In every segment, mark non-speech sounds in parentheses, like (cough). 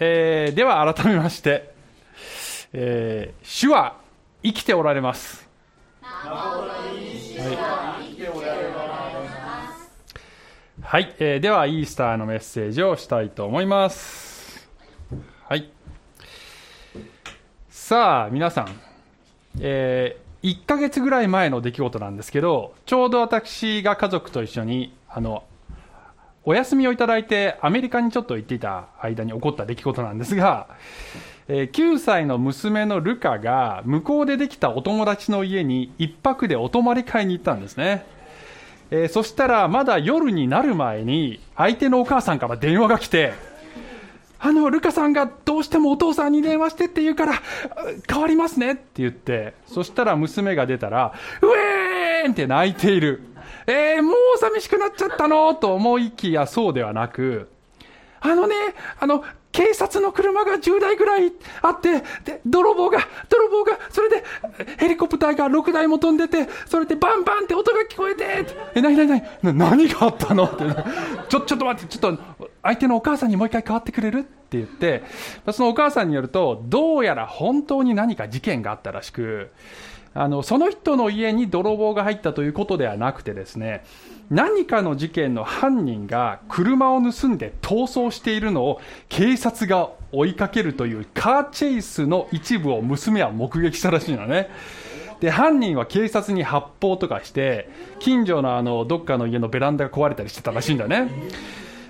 えー、では改めまして、えー、主は生きておられます。はい、えー、ではイースターのメッセージをしたいと思います。はい。さあ、皆さん、えー、1ヶ月ぐらい前の出来事なんですけど、ちょうど私が家族と一緒に、あの、お休みをいただいてアメリカにちょっと行っていた間に起こった出来事なんですが、えー、9歳の娘のルカが向こうでできたお友達の家に一泊でお泊まり会に行ったんですね。えー、そしたらまだ夜になる前に相手のお母さんから電話が来て、あの、ルカさんがどうしてもお父さんに電話してって言うから、変わりますねって言って、そしたら娘が出たら、ウェーンって泣いている。えー、もう寂しくなっちゃったの？と思いきやそうではなく、あのね、あの、警察の車が10台ぐらいあって、で、泥棒が、泥棒が、それで、ヘリコプターが6台も飛んでて、それでバンバンって音が聞こえて、え、なになになに何があったの？って、ちょ、ちょっと待って、ちょっと、相手のお母さんにもう一回変わってくれる？って言って、そのお母さんによると、どうやら本当に何か事件があったらしく、あの、その人の家に泥棒が入ったということではなくてですね、何かの事件の犯人が車を盗んで逃走しているのを警察が追いかけるというカーチェイスの一部を娘は目撃したらしいのね。で、犯人は警察に発砲とかして、近所のあの、どっかの家のベランダが壊れたりしてたらしいんだね。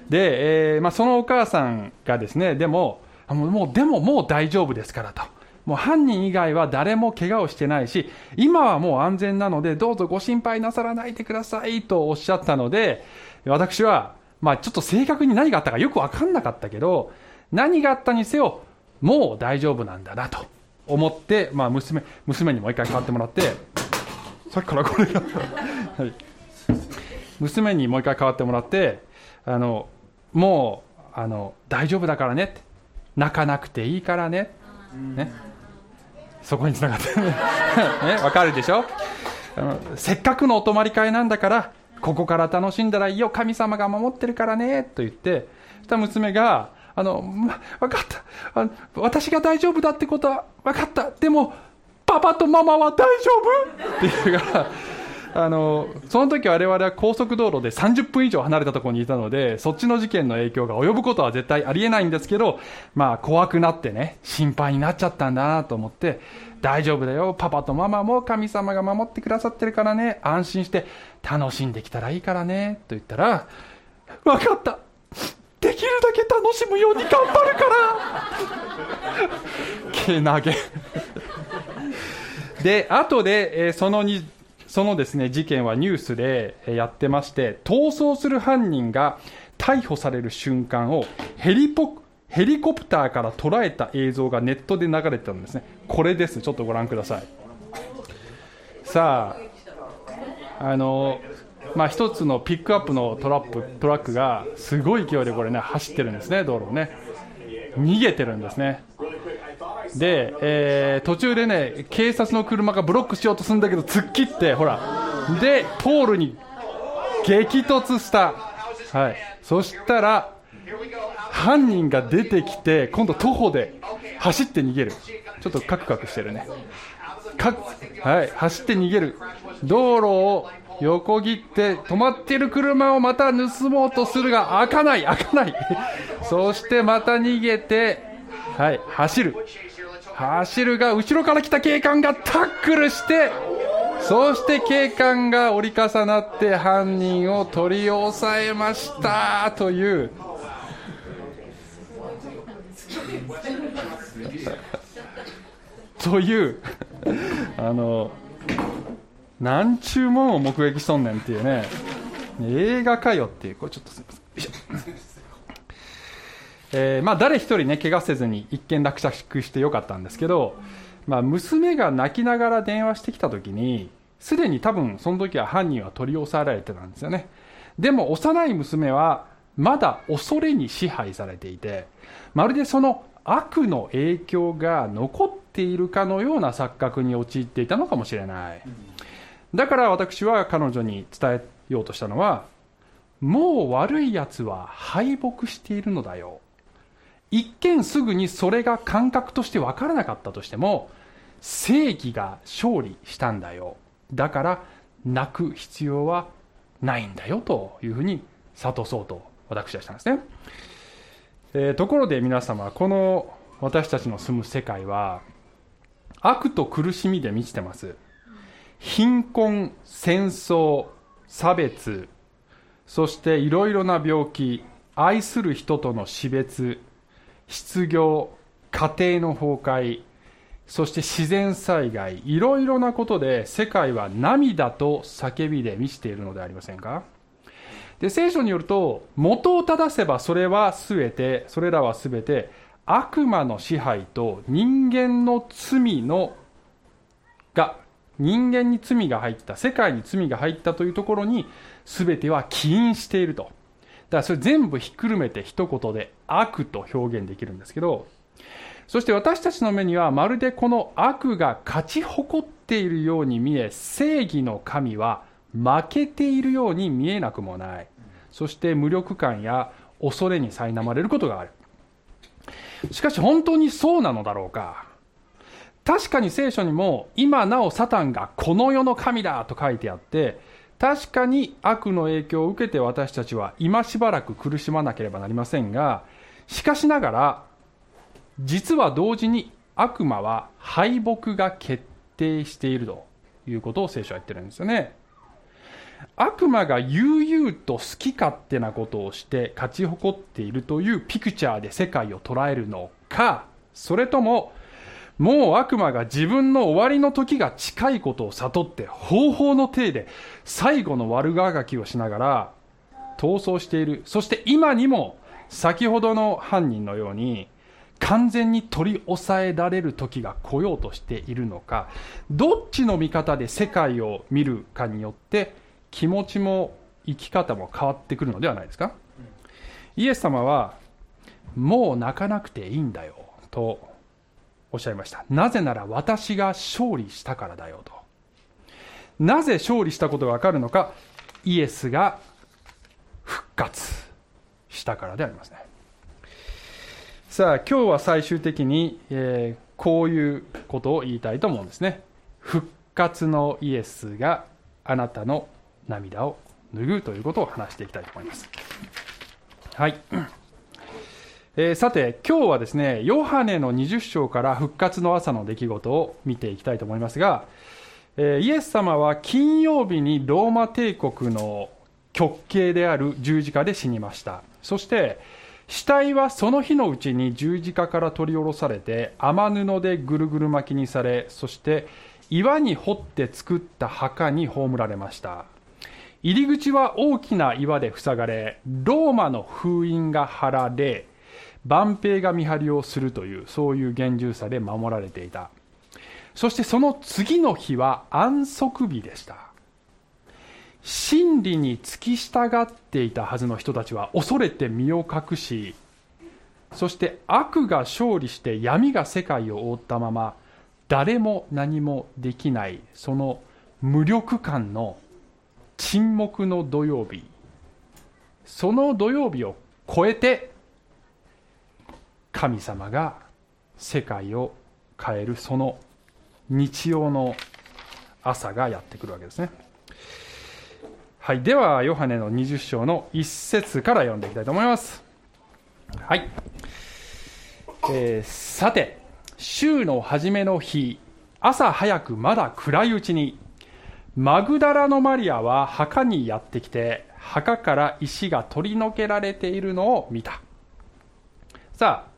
で、えー、まあ、そのお母さんがですね、でも、もう、でももう大丈夫ですからと。もう犯人以外は誰も怪我をしてないし、今はもう安全なので、どうぞご心配なさらないでくださいとおっしゃったので、私は、まあちょっと正確に何があったかよくわかんなかったけど、何があったにせよ、もう大丈夫なんだなと思って、まあ娘、娘にもう一回変わってもらって、さっきからこれが (laughs) はい。娘にもう一回変わってもらって、あの、もう、あの、大丈夫だからねって泣かなくていいからね。ね。そこにつながって (laughs) ね。わかるでしょ？あのせっかくのお泊まり会なんだから、ここから楽しんだらいいよ、神様が守ってるからね、と言って、そした娘が、あの、ま、分かったあ。私が大丈夫だってことはわかった。でも、パパとママは大丈夫？って言うから、あの、その時我々は高速道路で30分以上離れたところにいたので、そっちの事件の影響が及ぶことは絶対ありえないんですけど、まあ怖くなってね、心配になっちゃったんだなと思って、大丈夫だよ、パパとママも神様が守ってくださってるからね、安心して楽しんできたらいいからね、と言ったら、わかったできるだけ楽しむように頑張るからけなげ。(laughs) で、後で、えー、そのにそのですね、事件はニュースでやってまして、逃走する犯人が逮捕される瞬間をヘリポヘリコプターから捉えた映像がネットで流れてたんですね。これです。ちょっとご覧ください。さあ、あの、まあ、一つのピックアップのトラップトラックがすごい勢いでこれね走ってるんですね道路をね逃げてるんですねで、えー、途中でね、警察の車がブロックしようとするんだけど、突っ切って、ほら、で、ポールに激突した。はい。そしたら、犯人が出てきて、今度徒歩で走って逃げる。ちょっとカクカクしてるね。かはい、走って逃げる。道路を横切って止まってる車をまた盗もうとするが開かない開かないそしてまた逃げてはい走る走るが後ろから来た警官がタックルしてそして警官が折り重なって犯人を取り押さえましたという。(laughs) という。(laughs) あの何ちゅうもんを目撃しとんねんっていうね。映画かよっていう。これちょっとすみません。えー、まあ、誰一人ね、怪我せずに一件落着してよかったんですけど、まあ、娘が泣きながら電話してきた時に、すでに多分その時は犯人は取り押さえられてたんですよね。でも幼い娘はまだ恐れに支配されていて、まるでその悪の影響が残っているかのような錯覚に陥っていたのかもしれない。だから私は彼女に伝えようとしたのは、もう悪い奴は敗北しているのだよ。一見すぐにそれが感覚として分からなかったとしても正義が勝利したんだよ。だから泣く必要はないんだよというふうに諭そうと私はしたんですね、えー、ところで皆様この私たちの住む世界は悪と苦しみで満ちてます。貧困戦争差別そしていろいろな病気愛する人との死別失業家庭の崩壊そして自然災害いろいろなことで世界は涙と叫びで満ちているのでありませんか？で聖書によると元を正せばそれは全てそれらは全て悪魔の支配と人間の罪のが人間に罪が入った世界に罪が入ったというところに全ては起因していると。からそれ全部ひっくるめて一言で悪と表現できるんですけどそして私たちの目にはまるでこの悪が勝ち誇っているように見え正義の神は負けているように見えなくもない。そして無力感や恐れに苛まれることがある。しかし本当にそうなのだろうか。確かに聖書にも今なおサタンがこの世の神だと書いてあって確かに悪の影響を受けて私たちは今しばらく苦しまなければなりませんがしかしながら実は同時に悪魔は敗北が決定しているということを聖書は言ってるんですよね。悪魔が悠々と好き勝手なことをして勝ち誇っているというピクチャーで世界を捉えるのかそれとももう悪魔が自分の終わりの時が近いことを悟って方法の体で最後の悪ががきをしながら逃走している。そして今にも先ほどの犯人のように完全に取り押さえられる時が来ようとしているのかどっちの見方で世界を見るかによって気持ちも生き方も変わってくるのではないですか。イエス様はもう泣かなくていいんだよとおっしゃいました。なぜなら私が勝利したからだよと。なぜ勝利したことがわかるのか。イエスが復活したからでありますね。さあ今日は最終的に、えー、こういうことを言いたいと思うんですね。復活のイエスがあなたの涙を拭うということを話していきたいと思います。はい。えー、さて、今日はですね、ヨハネの20章から復活の朝の出来事を見ていきたいと思いますが、えー、イエス様は金曜日にローマ帝国の極刑である十字架で死にました。そして、死体はその日のうちに十字架から取り下ろされて、雨布でぐるぐる巻きにされ、そして岩に掘って作った墓に葬られました。入り口は大きな岩で塞がれ、ローマの封印が張られ、万兵が見張りをするというそういう厳重さで守られていた。そしてその次の日は安息日でした。真理に付き従っていたはずの人たちは恐れて身を隠しそして悪が勝利して闇が世界を覆ったまま誰も何もできないその無力感の沈黙の土曜日。その土曜日を超えて神様が世界を変えるその日曜の朝がやってくるわけですね。はい、では、ヨハネの20章の1節から読んでいきたいと思います。はい。えー、さて、週の初めの日、朝早くまだ暗いうちに、マグダラのマリアは墓にやってきて、墓から石が取り除けられているのを見た。さあ、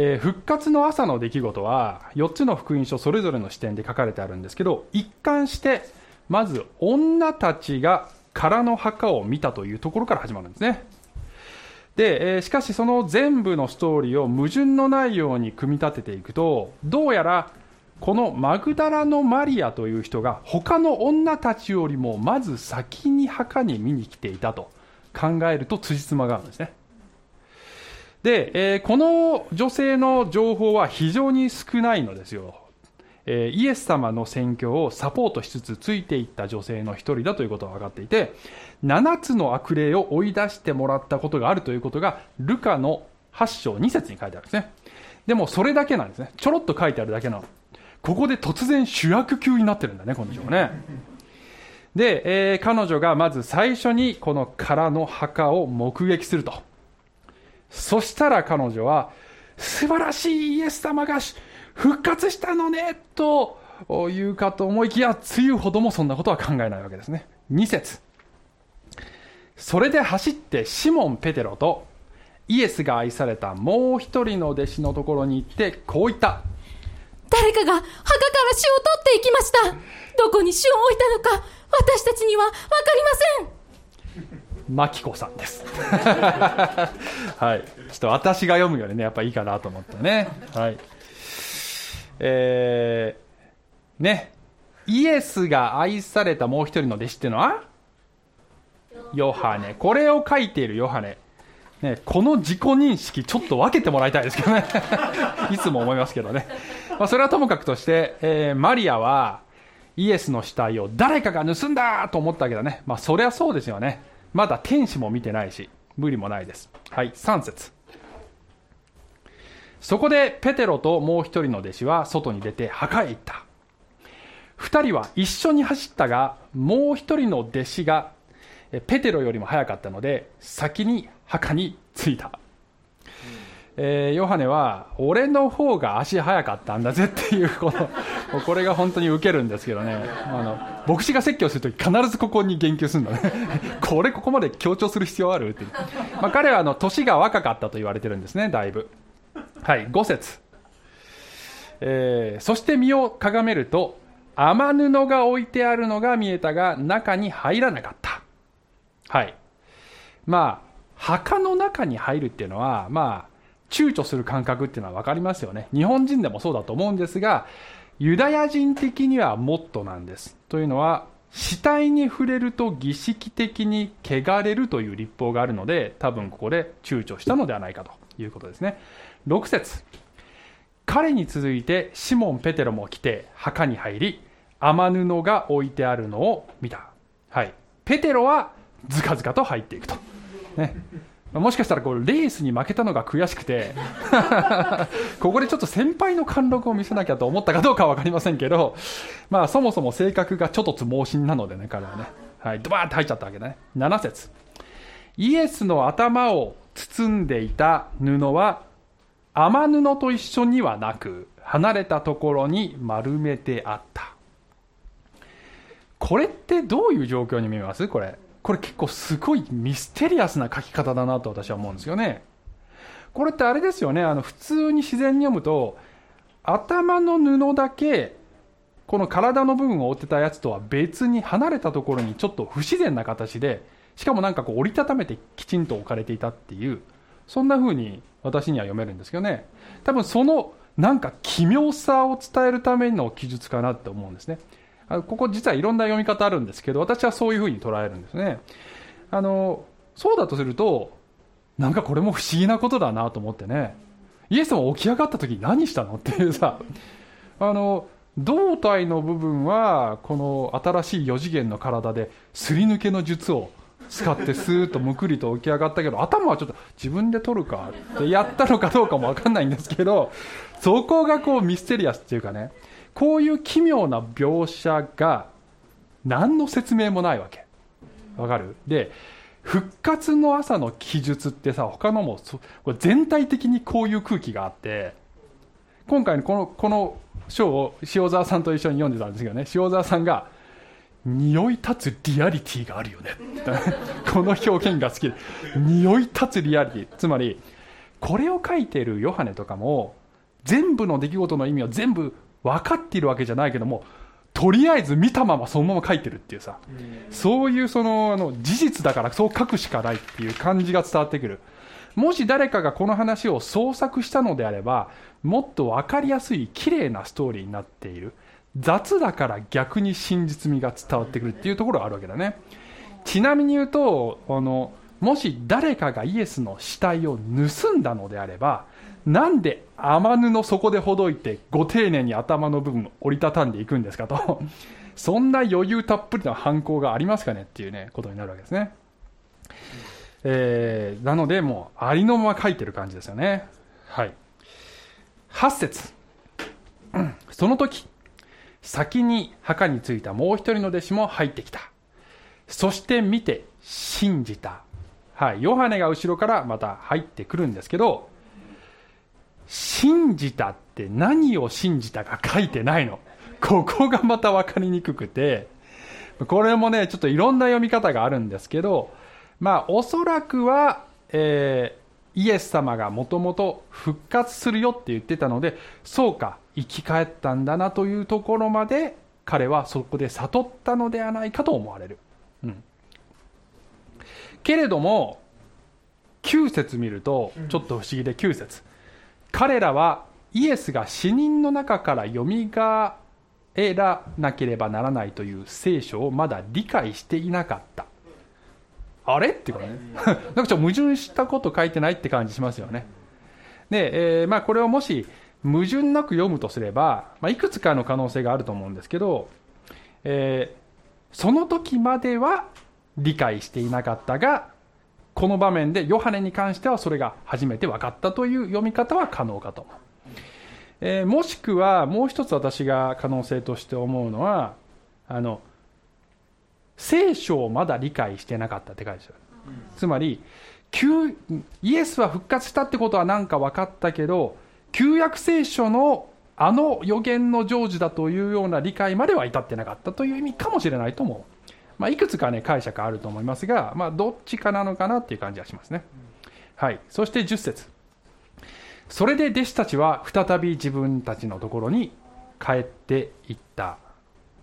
えー、復活の朝の出来事は4つの福音書それぞれの視点で書かれてあるんですけど一貫してまず女たちが空の墓を見たというところから始まるんですね。で、えー、しかしその全部のストーリーを矛盾のないように組み立てていくとどうやらこのマグダラのマリアという人が他の女たちよりもまず先に墓に見に来ていたと考えると辻褄があるんですね。で、えー、この女性の情報は非常に少ないのですよ。えー、イエス様の宣教をサポートしつつついていった女性の一人だということが分かっていて、7つの悪霊を追い出してもらったことがあるということが、ルカの8章2節に書いてあるんですね。でもそれだけなんですね。ちょろっと書いてあるだけなの。ここで突然主役級になってるんだね、この人はね。で、えー、彼女がまず最初にこの空の墓を目撃すると。そしたら彼女は、素晴らしいイエス様が復活したのね、と言うかと思いきや、梅雨ほどもそんなことは考えないわけですね。2節それで走ってシモン・ペテロとイエスが愛されたもう一人の弟子のところに行ってこう言った。誰かが墓から死を取っていきました。どこに死を置いたのか、私たちには分かりません。マキコさんです。(laughs) はい。ちょっと私が読むよりね、やっぱいいかなと思ってね。はい。えー、ね。イエスが愛されたもう一人の弟子っていうのは？ヨハネ。これを書いているヨハネ。ね、この自己認識、ちょっと分けてもらいたいですけどね。(laughs) いつも思いますけどね。まあ、それはともかくとして、えー、マリアは、イエスの死体を誰かが盗んだと思ったわけだね。まあ、そりゃそうですよね。まだ天使も見てないし、無理もないです。はい、3節そこでペテロともう一人の弟子は外に出て墓へ行った。二人は一緒に走ったが、もう一人の弟子がペテロよりも早かったので、先に墓に着いた。えー、ヨハネは、俺の方が足早かったんだぜっていう、この、(laughs) これが本当にウケるんですけどね。あの、牧師が説教するとき必ずここに言及するんだね。(laughs) これここまで強調する必要あるって。まあ、彼はあの、年が若かったと言われてるんですね、だいぶ。はい、5節。えー、そして身をかがめると、雨布が置いてあるのが見えたが、中に入らなかった。はい。まあ、墓の中に入るっていうのは、まあ、躊躇する感覚っていうのは分かりますよね。日本人でもそうだと思うんですが、ユダヤ人的にはもっとなんです。というのは、死体に触れると儀式的に汚れるという立法があるので、多分ここで躊躇したのではないかということですね。6節彼に続いてシモン・ペテロも来て墓に入り、雨布が置いてあるのを見た。はい。ペテロはずかずかと入っていくと。ね。もしかしたらこうレースに負けたのが悔しくて (laughs) ここでちょっと先輩の貫禄を見せなきゃと思ったかどうかは分かりませんけど、まあそもそも性格がちょっとつ盲信なのでね、彼はね。はい、ドバーって入っちゃったわけだね。7節イエスの頭を包んでいた布は、雨布と一緒にはなく、離れたところに丸めてあった。これってどういう状況に見えます？これ。これ結構すごいミステリアスな書き方だなと私は思うんですよね。これってあれですよね、あの普通に自然に読むと、頭の布だけ、この体の部分を覆ってたやつとは別に離れたところにちょっと不自然な形で、しかもなんかこう折りたためてきちんと置かれていたっていう、そんな風に私には読めるんですけどね。多分そのなんか奇妙さを伝えるための記述かなって思うんですね。ここ実はいろんな読み方あるんですけど、私はそういうふうに捉えるんですね。あの、そうだとすると、なんかこれも不思議なことだなと思ってね。イエスも起き上がった時何したのっていうさ、あの、胴体の部分は、この新しい4次元の体ですり抜けの術を使ってスーッとむくりと起き上がったけど、頭はちょっと自分で取るかってやったのかどうかもわかんないんですけど、そこがこうミステリアスっていうかね、こういう奇妙な描写が何の説明もないわけ。わかる？で復活の朝の記述ってさ他のもこれ全体的にこういう空気があって今回のこのこの章を塩沢さんと一緒に読んでたんですけどね塩沢さんが匂い立つリアリティがあるよね。(laughs) この表現が好き。で匂い立つリアリティ。つまりこれを書いているヨハネとかも全部の出来事の意味を全部分かっているわけじゃないけどもとりあえず見たままそのまま書いてるっていうさ、そういうそのあの事実だからそう書くしかないっていう感じが伝わってくる。もし誰かがこの話を創作したのであればもっと分かりやすい綺麗なストーリーになっている。雑だから逆に真実味が伝わってくるっていうところがあるわけだね。ちなみに言うとあのもし誰かがイエスの死体を盗んだのであればなんで雨布の底でほどいてご丁寧に頭の部分を折りたたんでいくんですかと。(laughs) そんな余裕たっぷりな犯行がありますかねっていうねことになるわけですね。えーなのでもうありのまま書いてる感じですよね。はい。8節。その時先に墓に着いたもう一人の弟子も入ってきた。そして見て信じた。はい。ヨハネが後ろからまた入ってくるんですけど信じたって何を信じたか書いてないの。ここがまた分かりにくくて。これもねちょっといろんな読み方があるんですけどまあおそらくは、えーイエス様がもともと復活するよって言ってたのでそうか生き返ったんだなというところまで彼はそこで悟ったのではないかと思われる、うん、けれども9節見るとちょっと不思議で9節彼らはイエスが死人の中からよみがえらなければならないという聖書をまだ理解していなかった。あれ？っていうかね。(laughs) なんかちょっと矛盾したこと書いてないって感じしますよね。で、えーまあ、これをもし矛盾なく読むとすれば、まあ、いくつかの可能性があると思うんですけど、えーその時までは理解していなかったがこの場面でヨハネに関してはそれが初めて分かったという読み方は可能かと、えーもしくはもう一つ私が可能性として思うのはあの聖書をまだ理解してなかったって書いてある。つまり旧イエスは復活したってことは何か分かったけど旧約聖書のあの予言の成就だというような理解までは至ってなかったという意味かもしれないと思う、まあ、いくつかね解釈あると思いますが、まあ、どっちかなのかなっていう感じはしますね、はい、そして10節。それで弟子たちは再び自分たちのところに帰っていった、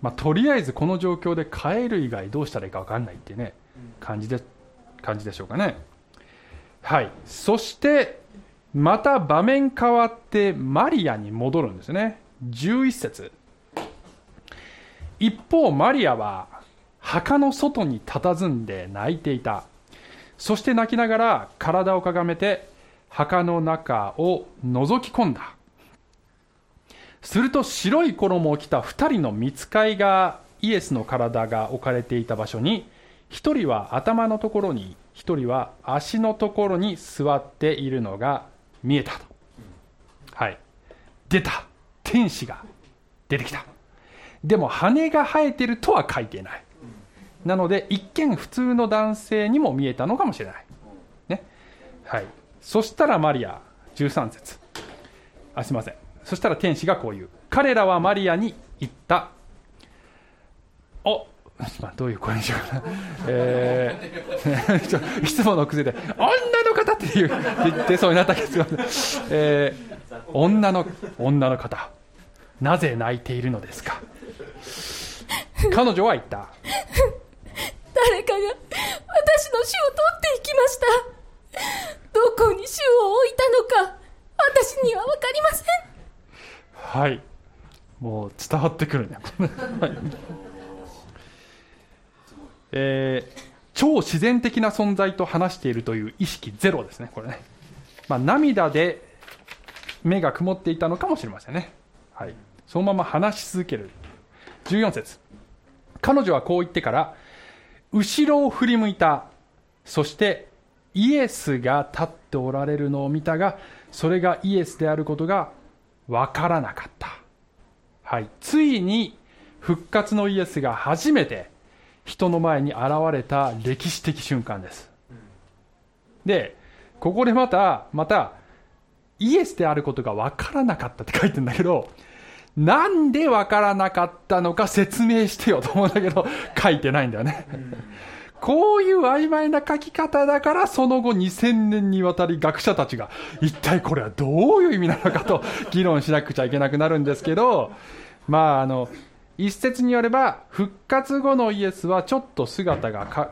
まあ、とりあえずこの状況で帰る以外どうしたらいいか分かんないっていうね感じで感じでしょうかね。はい。そしてまた場面変わってマリアに戻るんですね。11節。一方マリアは墓の外に佇んで泣いていた。そして泣きながら体をかがめて墓の中を覗き込んだ。すると白い衣を着た2人の見つかいがイエスの体が置かれていた場所に1人は頭のところに1人は足のところに座っているのが見えたと、はい、出た。天使が出てきた。でも羽が生えてるとは書いてない。なので一見普通の男性にも見えたのかもしれない、ね。はい、そしたらマリア13節。あすいません。そしたら天使がこう言う。彼らはマリアに言った。おまどういう声にしようかな、えーいつもの癖で「女の方」って言ってそうになったけど、えー女の女の方。なぜ泣いているのですか。彼女は言った。誰かが私の死を取っていきました。どこに死を置いたのか私には分かりません。はい。もう伝わってくるね。(laughs) はい。えー超自然的な存在と話しているという意識ゼロですねこれね、まあ、涙で目が曇っていたのかもしれませんね、はい、そのまま話し続ける。14節。彼女はこう言ってから後ろを振り向いた。そしてイエスが立っておられるのを見たがそれがイエスであることが分からなかった、はい、ついに復活のイエスが初めて人の前に現れた歴史的瞬間です。でここでまたまたイエスであることが分からなかったって書いてんだけどなんで分からなかったのか説明してよと思うんだけど (laughs) 書いてないんだよね、こういう曖昧な書き方だからその後2000年にわたり学者たちが一体これはどういう意味なのかと議論しなくちゃいけなくなるんですけどまああの一説によれば復活後のイエスはちょっと姿がか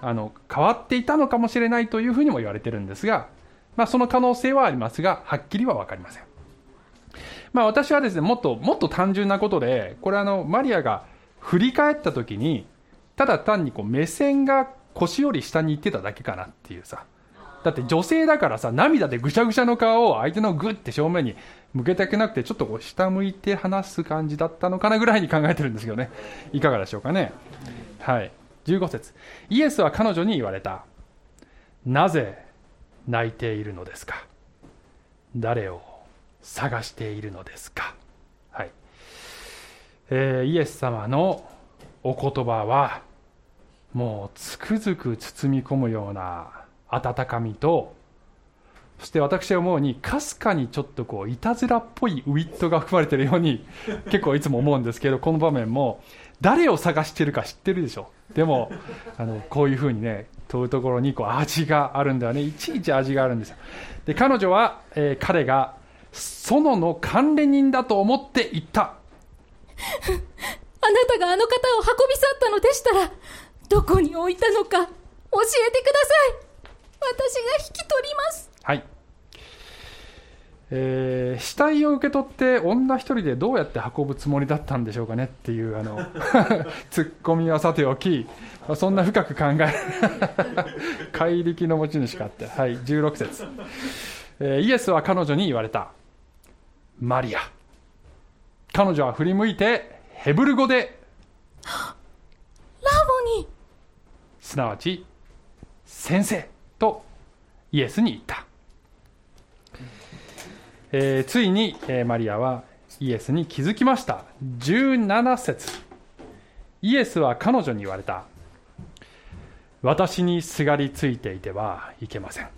あの変わっていたのかもしれないというふうにも言われてるんですが、まあ、その可能性はありますがはっきりは分かりません、まあ、私はですねもっともっと単純なことでこれあのマリアが振り返った時にただ単にこう目線が腰より下に行ってただけかなっていうさ。だって女性だからさ涙でぐしゃぐしゃの顔を相手のグッて正面に向けたくなくてちょっとこう下向いて話す感じだったのかなぐらいに考えてるんですけどね。いかがでしょうかね。はい。15節。イエスは彼女に言われた。なぜ泣いているのですか？誰を探しているのですか？はい、えー、イエス様のお言葉はもうつくづく包み込むような温かみとそして私は思うにかすかにちょっとこういたずらっぽいウィットが含まれているように (laughs) 結構いつも思うんですけどこの場面も誰を探してるか知ってるでしょでもあのこういうふうにね問うところにこう味があるんだよね。いちいち味があるんですよ。で彼女は、えー、彼が園の関連人だと思って言った。あなたがあの方を運び去ったのでしたらどこに置いたのか教えてください。私が引き取ります。はい。えー、死体を受け取って女一人でどうやって運ぶつもりだったんでしょうかねっていうあの (laughs) ツッコミはさておきそんな深く考える (laughs) 怪力の持ち主かってはい16節、えー、イエスは彼女に言われたマリア。彼女は振り向いてヘブル語で。ラボに。すなわち先生とイエスに言った。えー、ついに、えー、マリアはイエスに気づきました。17節。イエスは彼女に言われた。私にすがりついていてはいけません。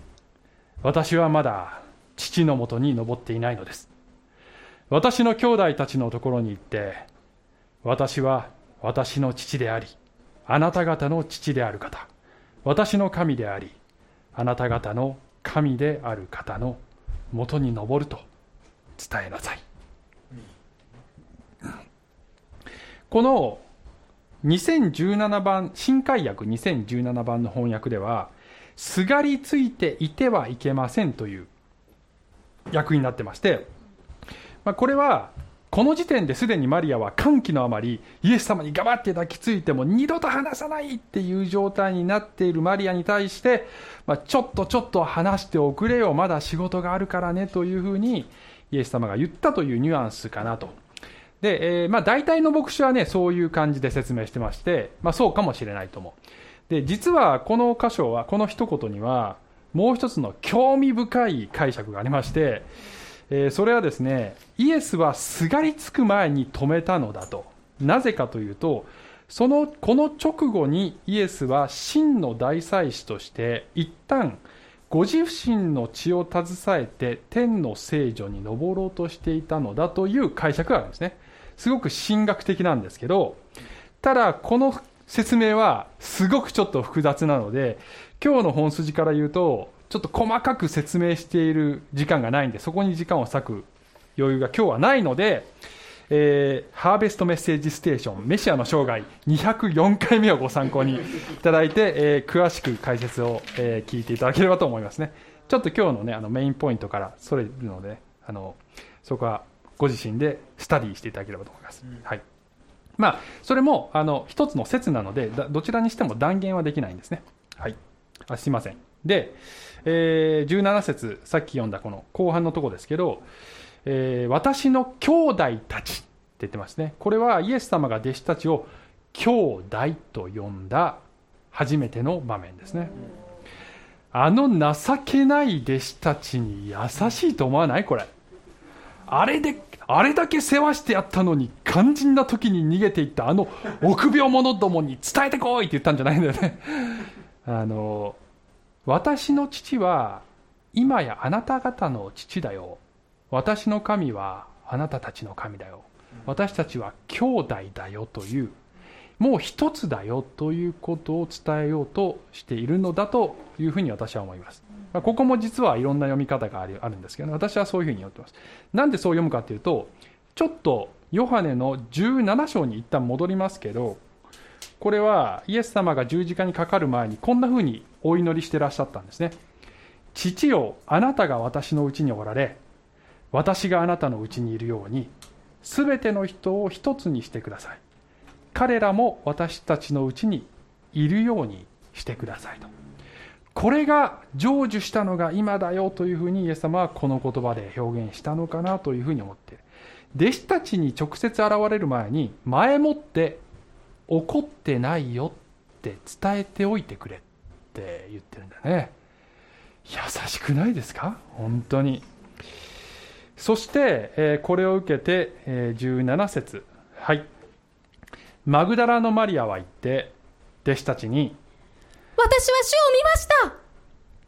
私はまだ父のもとに登っていないのです私の兄弟たちのところに行って私は私の父でありあなた方の父である方私の神でありあなた方の神である方の元に登ると伝えなさい。この2017番新海訳2017番の翻訳ではすがりついていてはいけませんという訳になってまして、まあ、これはこの時点ですでにマリアは歓喜のあまりイエス様にがばって抱きついても二度と離さないっていう状態になっているマリアに対して、まあ、ちょっとちょっと話しておくれよまだ仕事があるからねというふうにイエス様が言ったというニュアンスかなと。で、えー、まあ、大体の牧師はねそういう感じで説明してまして、まあ、そうかもしれないと思うで実はこの箇所はこの一言にはもう一つの興味深い解釈がありましてえー、それはですねイエスはすがりつく前に止めたのだと。なぜかというとそのこの直後にイエスは真の大祭司として一旦ご自身の血を携えて天の聖女に登ろうとしていたのだという解釈があるんですね。すごく神学的なんですけどただこの説明はすごくちょっと複雑なので今日の本筋から言うとちょっと細かく説明している時間がないんで、そこに時間を割く余裕が今日はないので、えー、ハーベストメッセージステーション、メシアの生涯204回目をご参考にいただいて、えー、詳しく解説を、えー、聞いていただければと思いますね。ちょっと今日のね、あのメインポイントからそれるので、あの、そこはご自身でスタディしていただければと思います。うん、はい。まあ、それも、あの、一つの説なので、どちらにしても断言はできないんですね。はい。あすいません。で、えー、17節さっき読んだこの後半のとこですけど、えー、私の兄弟たちって言ってますね。これはイエス様が弟子たちを兄弟と呼んだ初めての場面ですね。あの情けない弟子たちに優しいと思わない？これ。あれであれだけ世話してやったのに肝心な時に逃げていったあの臆病者どもに伝えてこいって言ったんじゃないんだよね。あの私の父は今やあなた方の父だよ。私の神はあなたたちの神だよ。私たちは兄弟だよというもう一つだよということを伝えようとしているのだというふうに私は思います、まあ、ここも実はいろんな読み方があるあるんですけど、私はそういうふうに読ってます。なんでそう読むかというとちょっとヨハネの17章に一旦戻りますけどこれはイエス様が十字架にかかる前にこんなふうにお祈りしてらっしゃったんですね。父よあなたが私のうちにおられ私があなたのうちにいるように全ての人を一つにしてください。彼らも私たちのうちにいるようにしてくださいと。これが成就したのが今だよというふうにイエス様はこの言葉で表現したのかなというふうに思っている。弟子たちに直接現れる前に前もって怒ってないよって伝えておいてくれって言ってるんだね。優しくないですか？本当に。そして、えーこれを受けて、えー17節。はい。マグダラのマリアは言って弟子たちに私は主を見ました。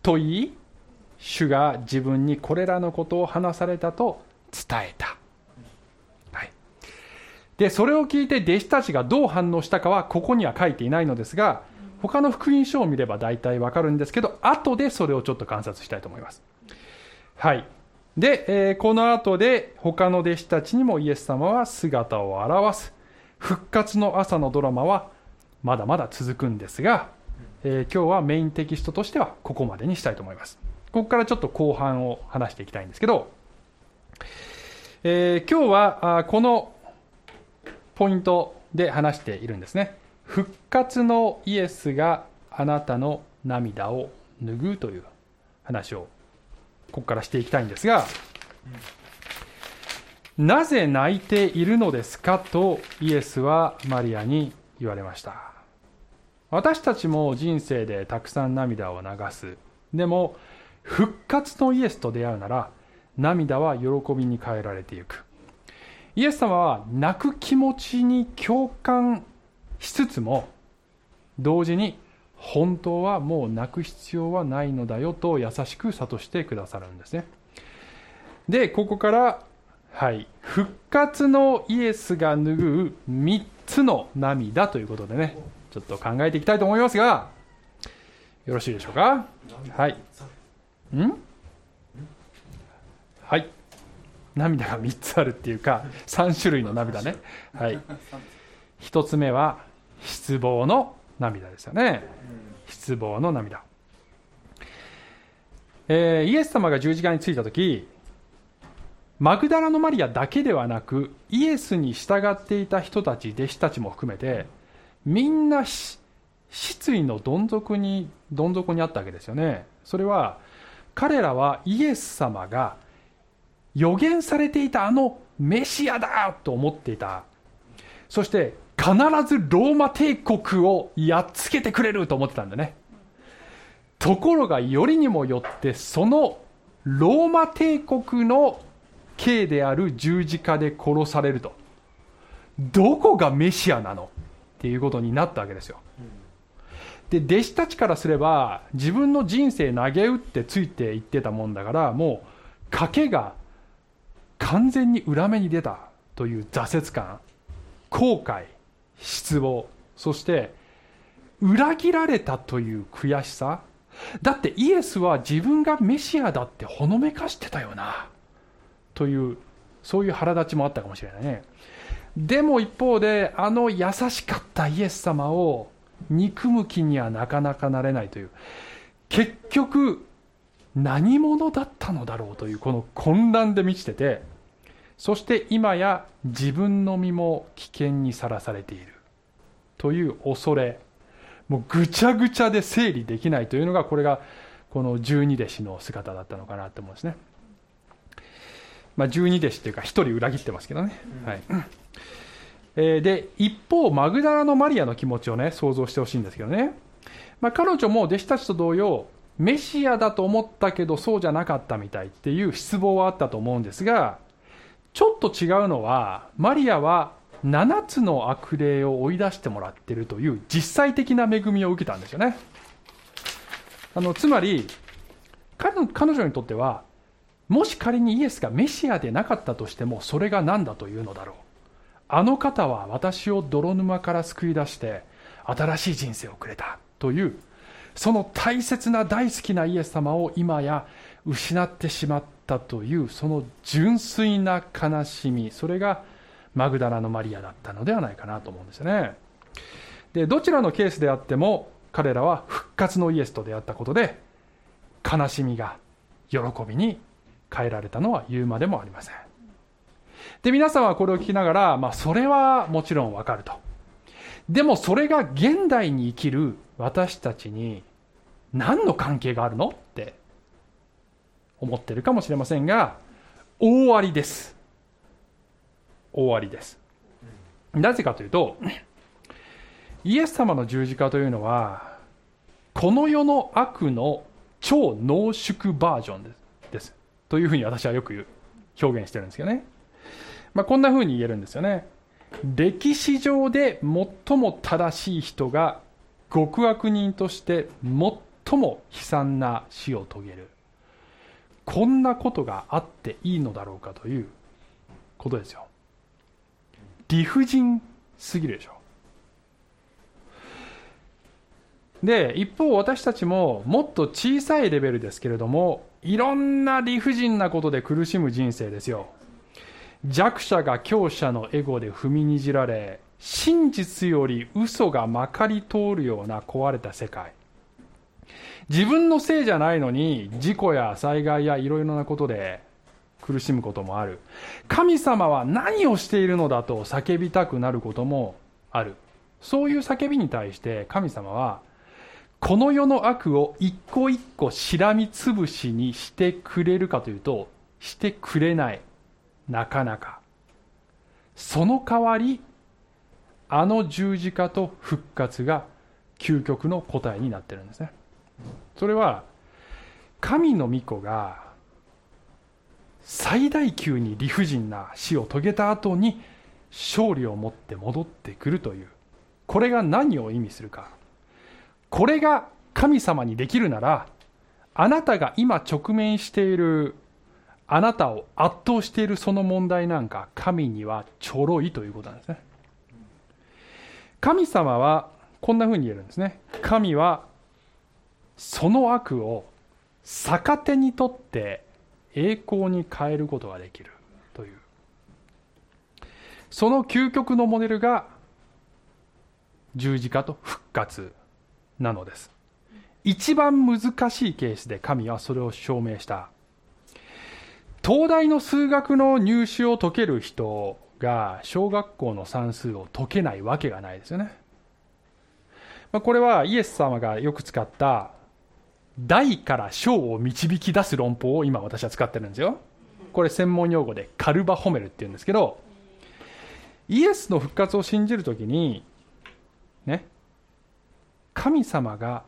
と言い主が自分にこれらのことを話されたと伝えた、はい、でそれを聞いて弟子たちがどう反応したかはここには書いていないのですが他の福音書を見れば大体わかるんですけど後でそれをちょっと観察したいと思います。はい。で、えーこの後で他の弟子たちにもイエス様は姿を現す。復活の朝のドラマはまだまだ続くんですが、えー今日はメインテキストとしてはここまでにしたいと思います。ここからちょっと後半を話していきたいんですけど、えー今日はあこのポイントで話しているんですね。復活のイエスがあなたの涙を拭うという話をここからしていきたいんですが、なぜ泣いているのですかとイエスはマリアに言われました。私たちも人生でたくさん涙を流す。でも復活のイエスと出会うなら涙は喜びに変えられていく。イエス様は泣く気持ちに共感しつつも同時に本当はもう泣く必要はないのだよと優しく諭してくださるんですね。でここからはい復活のイエスが拭う3つの涙ということでねちょっと考えていきたいと思いますがよろしいでしょうか？はい。ん？はい。涙が3つあるっていうか3種類の涙ね。はい。1つ目は失望の涙ですよね。失望の涙、えーイエス様が十字架についた時マグダラのマリアだけではなくイエスに従っていた人たち弟子たちも含めてみんな失意のどん底にどん底にあったわけですよね。それは彼らはイエス様が予言されていたあのメシアだと思っていた。そして必ずローマ帝国をやっつけてくれると思ってたんだね。ところがよりにもよってそのローマ帝国の刑である十字架で殺されると。どこがメシアなのっていうことになったわけですよ。で弟子たちからすれば自分の人生投げ打ってついていってたもんだからもう賭けが完全に裏目に出たという挫折感後悔。失望。そして裏切られたという悔しさ。だってイエスは自分がメシアだってほのめかしてたよな。というそういう腹立ちもあったかもしれないね。でも一方であの優しかったイエス様を憎む気にはなかなかなれないという。結局何者だったのだろうというこの混乱で満ちてて。そして今や自分の身も危険にさらされている。という恐れ。もうぐちゃぐちゃで整理できないというのがこれがこの十二弟子の姿だったのかなと思うんですね、まあ、十二弟子というか一人裏切ってますけどね、はい。えーで一方マグダラのマリアの気持ちをね想像してほしいんですけどね、まあ、彼女も弟子たちと同様メシアだと思ったけどそうじゃなかったみたいっていう失望はあったと思うんですがちょっと違うのはマリアは7つの悪霊を追い出してもらっているという実際的な恵みを受けたんですよね。あのつまり彼女にとってはもし仮にイエスがメシアでなかったとしてもそれが何だというのだろう。あの方は私を泥沼から救い出して新しい人生をくれたというその大切な大好きなイエス様を今や失ってしまったというその純粋な悲しみそれがマグダラのマリアだったのではないかなと思うんですね。でどちらのケースであっても彼らは復活のイエスと出会ったことで悲しみが喜びに変えられたのは言うまでもありません。で皆さんはこれを聞きながら、まあ、それはもちろんわかると。でもそれが現代に生きる私たちに何の関係があるのって思ってるかもしれませんが大ありです。大ありです。なぜかというとイエス様の十字架というのはこの世の悪の超濃縮バージョンです。というふうに私はよく表現してるんですけどね、まあ、こんなふうに言えるんですよね。歴史上で最も正しい人が極悪人として最も悲惨な死を遂げる。こんなことがあっていいのだろうかということですよ。理不尽すぎるでしょ。で一方私たちももっと小さいレベルですけれどもいろんな理不尽なことで苦しむ人生ですよ。弱者が強者のエゴで踏みにじられ真実より嘘がまかり通るような壊れた世界。自分のせいじゃないのに事故や災害やいろいろなことで苦しむこともある。神様は何をしているのだと叫びたくなることもある。そういう叫びに対して神様はこの世の悪を一個一個しらみつぶしにしてくれるかというとしてくれない。なかなか。その代わりあの十字架と復活が究極の答えになってるんですね。それは神の御子が最大級に理不尽な死を遂げた後に勝利を持って戻ってくるという。これが何を意味するか。これが神様にできるならあなたが今直面しているあなたを圧倒しているその問題なんか神にはちょろいということなんですね。神様はこんなふうに言えるんですね。神はその悪を逆手にとって栄光に変えることができるという。その究極のモデルが十字架と復活なのです。一番難しいケースで神はそれを証明した。東大の数学の入試を解ける人が小学校の算数を解けないわけがないですよね。これはイエス様がよく使った大から小を導き出す論法を今私は使ってるんですよ。これ専門用語でカルバホメルっていうんですけどイエスの復活を信じるときにね神様が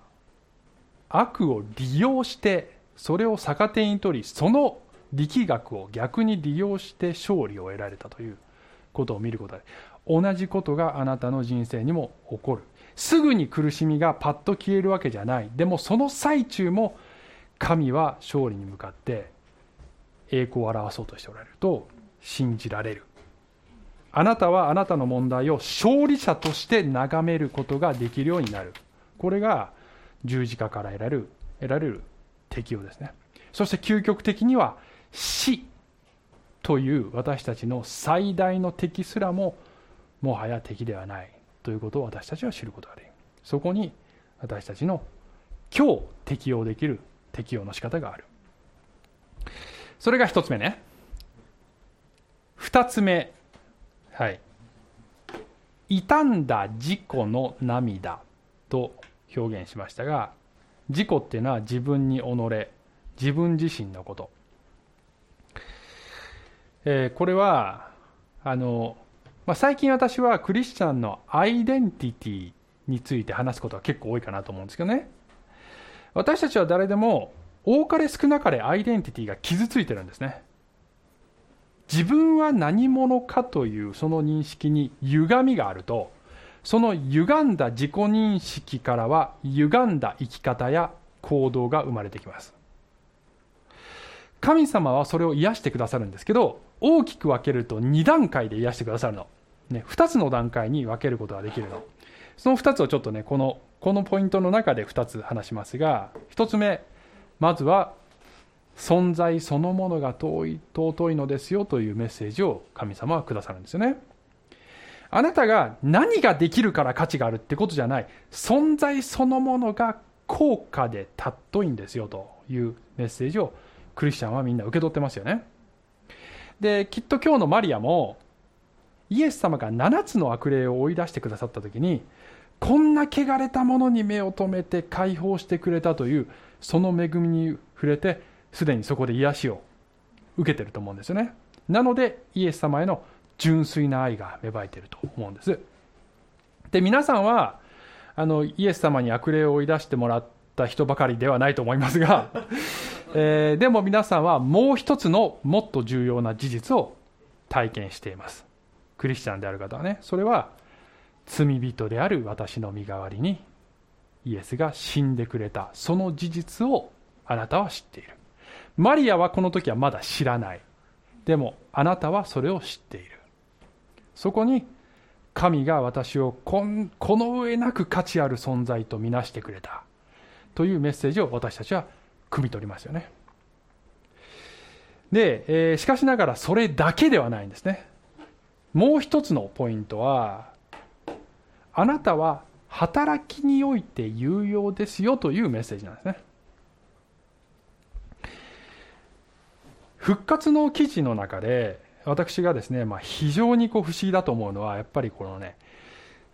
悪を利用してそれを逆手に取りその力学を逆に利用して勝利を得られたということを見ることで同じことがあなたの人生にも起こる。すぐに苦しみがパッと消えるわけじゃない。でもその最中も神は勝利に向かって栄光を表そうとしておられると信じられる。あなたはあなたの問題を勝利者として眺めることができるようになる。これが十字架から得られる得られる適用ですね。そして究極的には死という私たちの最大の敵すらももはや敵ではない。ということを私たちは知ることができる。そこに私たちの今日適用できる適用の仕方がある。それが一つ目ね。二つ目。はい。傷んだ自己の涙と表現しましたが自己っていうのは自分に己自分自身のこと、えー、これはあのまあ、最近私はクリスチャンのアイデンティティについて話すことは結構多いかなと思うんですけどね。私たちは誰でも多かれ少なかれアイデンティティが傷ついてるんですね。自分は何者かというその認識に歪みがあるとその歪んだ自己認識からは歪んだ生き方や行動が生まれてきます。神様はそれを癒してくださるんですけど大きく分けると2段階で癒してくださるの。ね、2つの段階に分けることができるの。その2つをちょっとね、この、このポイントの中で2つ話しますが、1つ目、まずは、存在そのものが遠い、尊いのですよというメッセージを神様はくださるんですよね。あなたが何ができるから価値があるってことじゃない。存在そのものが高価で尊いんですよというメッセージをクリスチャンはみんな受け取ってますよね。で、きっと今日のマリアもイエス様が7つの悪霊を追い出してくださった時にこんな汚れたものに目を留めて解放してくれたというその恵みに触れてすでにそこで癒しを受けてると思うんですよね。なのでイエス様への純粋な愛が芽生えていると思うんです。で皆さんはあのイエス様に悪霊を追い出してもらった人ばかりではないと思いますが、(laughs) えー、でも皆さんはもう一つのもっと重要な事実を体験しています。クリスチャンである方はねそれは罪人である私の身代わりにイエスが死んでくれたその事実をあなたは知っている。マリアはこの時はまだ知らない。でもあなたはそれを知っている。そこに神が私をこの上なく価値ある存在とみなしてくれたというメッセージを私たちは汲み取りますよね。で、えー、しかしながらそれだけではないんですね。もう一つのポイントはあなたは働きにおいて有用ですよというメッセージなんですね。復活の記事の中で私がですね、まあ、非常にこう不思議だと思うのはやっぱりこのね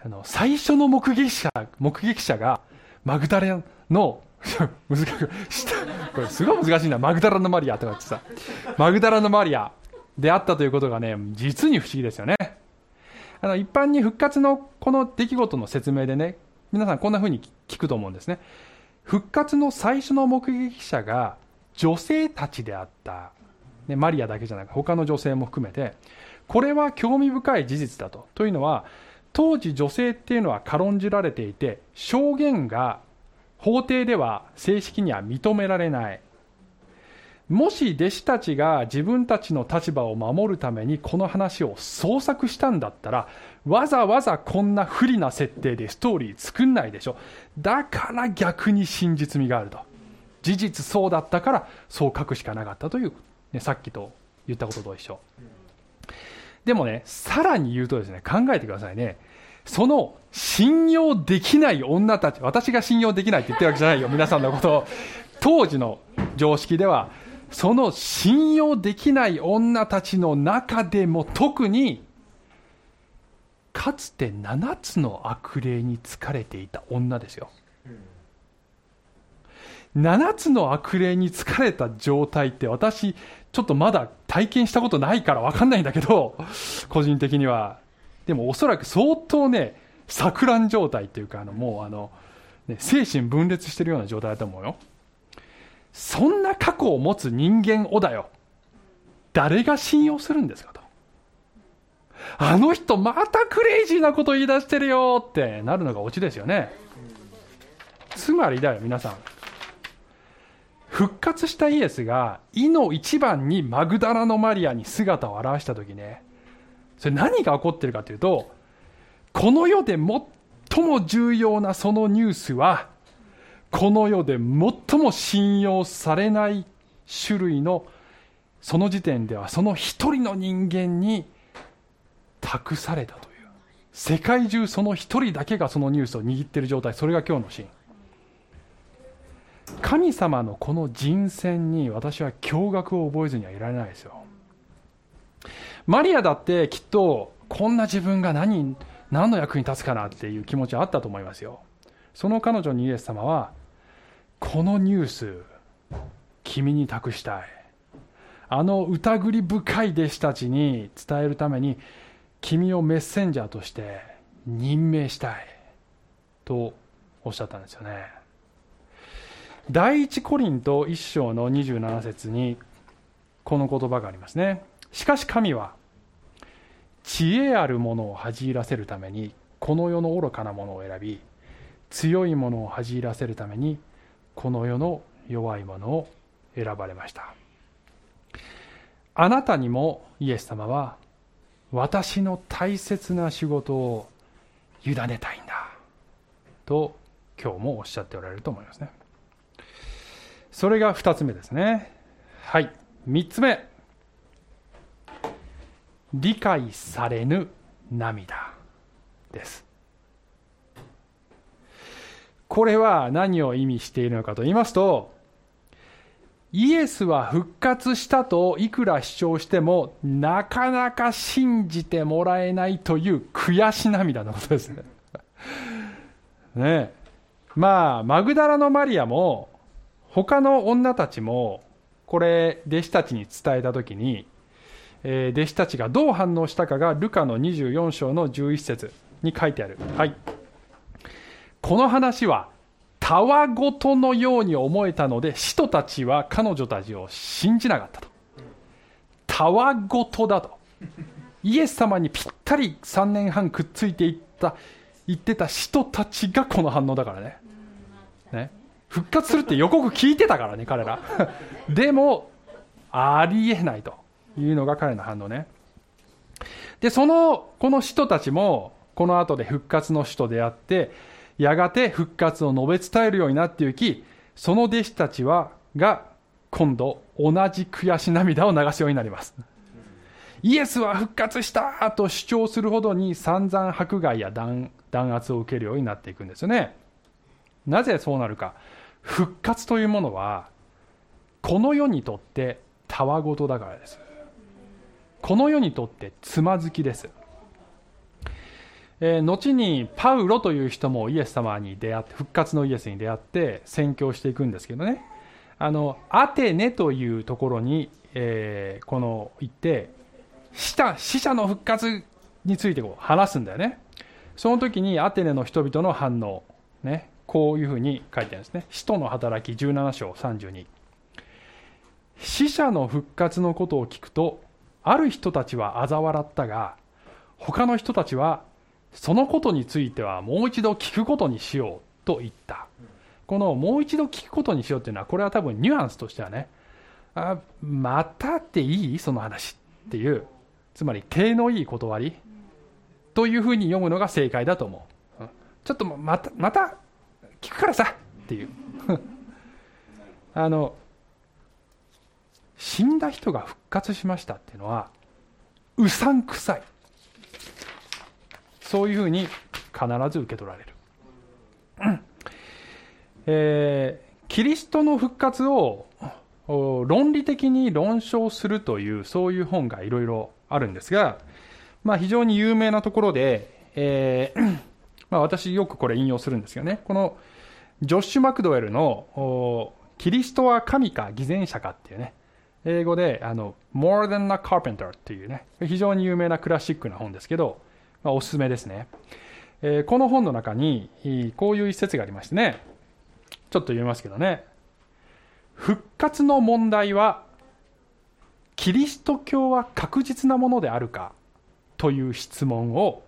あの最初の目撃者目撃者がマグダレの (laughs) 難しいこれすごい難しいなマグダラのマリアとかってさマグダラのマリアであったということがね実に不思議ですよね。あの一般に復活のこの出来事の説明でね皆さんこんな風に聞くと思うんですね。復活の最初の目撃者が女性たちであった。ね、マリアだけじゃなく他の女性も含めてこれは興味深い事実だと。というのは当時女性っていうのは軽んじられていて証言が法廷では正式には認められない。もし弟子たちが自分たちの立場を守るためにこの話を創作したんだったらわざわざこんな不利な設定でストーリー作んないでしょだから逆に真実味があると事実そうだったからそう書くしかなかったというね、さっきと言ったことと一緒。でもね、さらに言うとですね、考えてくださいね。その信用できない女たち、私が信用できないって言ってるわけじゃないよ、皆さんのことを。当時の常識では、その信用できない女たちの中でも特に、かつて7つの悪霊に疲れていた女ですよ。7つの悪霊に疲れた状態って私ちょっとまだ体験したことないから分かんないんだけど、個人的には。でもおそらく相当ね、錯乱状態っていうか、あのもうあの、ね、精神分裂してるような状態だと思うよ。そんな過去を持つ人間をだよ。誰が信用するんですかと。あの人またクレイジーなこと言い出してるよってなるのがオチですよね。つまりだよ、皆さん。復活したイエスが、意の一番にマグダラのマリアに姿を現した時ね、それ何が起こってるかというと、この世で最も重要なそのニュースは、この世で最も信用されない種類の、その時点ではその一人の人間に託されたという。世界中その一人だけがそのニュースを握っている状態、それが今日のシーン。神様のこの人選に私は驚愕を覚えずにはいられないですよマリアだってきっとこんな自分が何何の役に立つかなっていう気持ちはあったと思いますよその彼女にイエス様はこのニュース君に託したい。あの疑り深い弟子たちに伝えるために君をメッセンジャーとして任命したい。とおっしゃったんですよね。第一コリント1章の27節にこの言葉がありますね。しかし神は知恵あるものを恥じらせるためにこの世の愚かなものを選び強いものを恥じらせるためにこの世の弱いものを選ばれました。あなたにもイエス様は私の大切な仕事を委ねたいんだ。と今日もおっしゃっておられると思いますね。それが2つ目ですね。はい。3つ目。理解されぬ涙です。これは何を意味しているのかと言いますとイエスは復活したといくら主張してもなかなか信じてもらえないという悔し涙のことですね。(laughs) ね。まあ、マグダラのマリアも他の女たちもこれ弟子たちに伝えた時に、えー、弟子たちがどう反応したかがルカの24章の11節に書いてある、はい、この話はたわごとのように思えたので使徒たちは彼女たちを信じなかったと。たわごとだと。イエス様にぴったり3年半くっついていった言ってた人たちがこの反応だからね。ね。復活するって予告聞いてたからね彼ら。(laughs) でもありえないというのが彼の反応ね。でそのこの人たちもこの後で復活の使徒であってやがて復活を述べ伝えるようになっていきその弟子たちはが今度同じ悔し涙を流すようになりますイエスは復活したと主張するほどに散々迫害や弾圧を受けるようになっていくんですよねなぜそうなるか復活というものはこの世にとってたわごとだからですこの世にとってつまずきですえー、後にパウロという人もイエス様に出会って復活のイエスに出会って宣教していくんですけどね。あのアテネというところに、えー、この行って死者の復活についてこう話すんだよね。その時にアテネの人々の反応、ね、こういうふうに書いてあるんですね。使徒の働き17章32死者の復活のことを聞くとある人たちは嘲笑ったが他の人たちはそのことについてはもう一度聞くことにしようと言った。このもう一度聞くことにしようっていうのはこれは多分ニュアンスとしてはねあまたっていい？その話っていう。つまり手のいい断りというふうに読むのが正解だと思う。ちょっとまたまた聞くからさっていう。(laughs) あの死んだ人が復活しましたっていうのはうさんくさい。そういうふうに必ず受け取られる、う (clears throat) んえー、キリストの復活を論理的に論証するというそういう本がいろいろあるんですが、まあ、非常に有名なところで、えー (clears throat) まあ、私よくこれ引用するんですよね。このジョッシュ・マクドウェルの「キリストは神か偽善者か」っていうね。英語であの「More than a Carpenter」っていうね。非常に有名なクラシックな本ですけどまあ、おすすめですね、えー、この本の中にこういう一節がありましてね。ちょっと読みますけどね。復活の問題はキリスト教は確実なものであるか？という質問を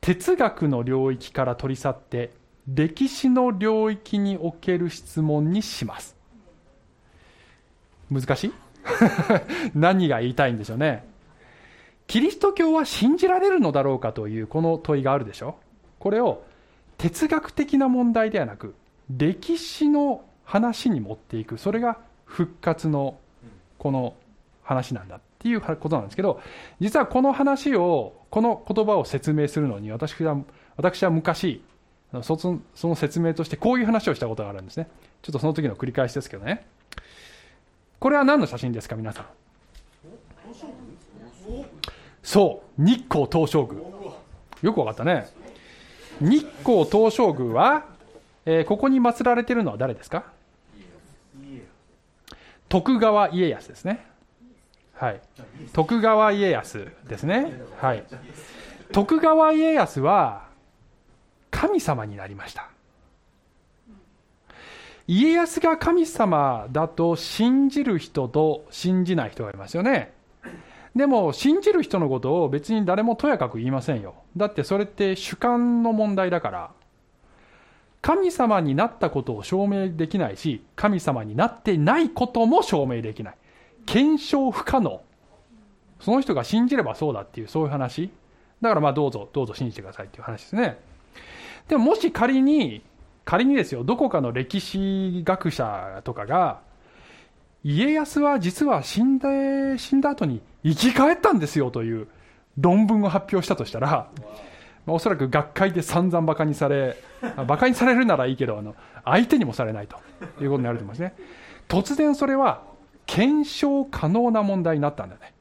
哲学の領域から取り去って歴史の領域における質問にします。難しい？(laughs) 何が言いたいんでしょうね。キリスト教は信じられるのだろうかというこの問いがあるでしょ？これを哲学的な問題ではなく歴史の話に持っていく。それが復活のこの話なんだっていうことなんですけど実はこの話をこの言葉を説明するのに私は私は昔その説明としてこういう話をしたことがあるんですね。ちょっとその時の繰り返しですけどね。これは何の写真ですか皆さん？そう日光東照宮。よくわかったね。日光東照宮は、えー、ここに祀られているのは誰ですか？徳川家康ですね。はい。徳川家康ですね。はい。徳川家康は神様になりました。家康が神様だと信じる人と信じない人がいますよね。でも信じる人のことを別に誰もとやかく言いませんよ。だってそれって主観の問題だから。神様になったことを証明できないし神様になってないことも証明できない。検証不可能。その人が信じればそうだっていうそういう話。だからまあどうぞどうぞ信じてくださいっていう話ですね。でももし仮に仮にですよどこかの歴史学者とかが家康は実は死んで死んだ後に生き返ったんですよという論文を発表したとしたら、まあ、おそらく学会で散々バカにされ、バカにされるならいいけど、あの相手にもされないということになると思いますね。突然それは検証可能な問題になったんだね。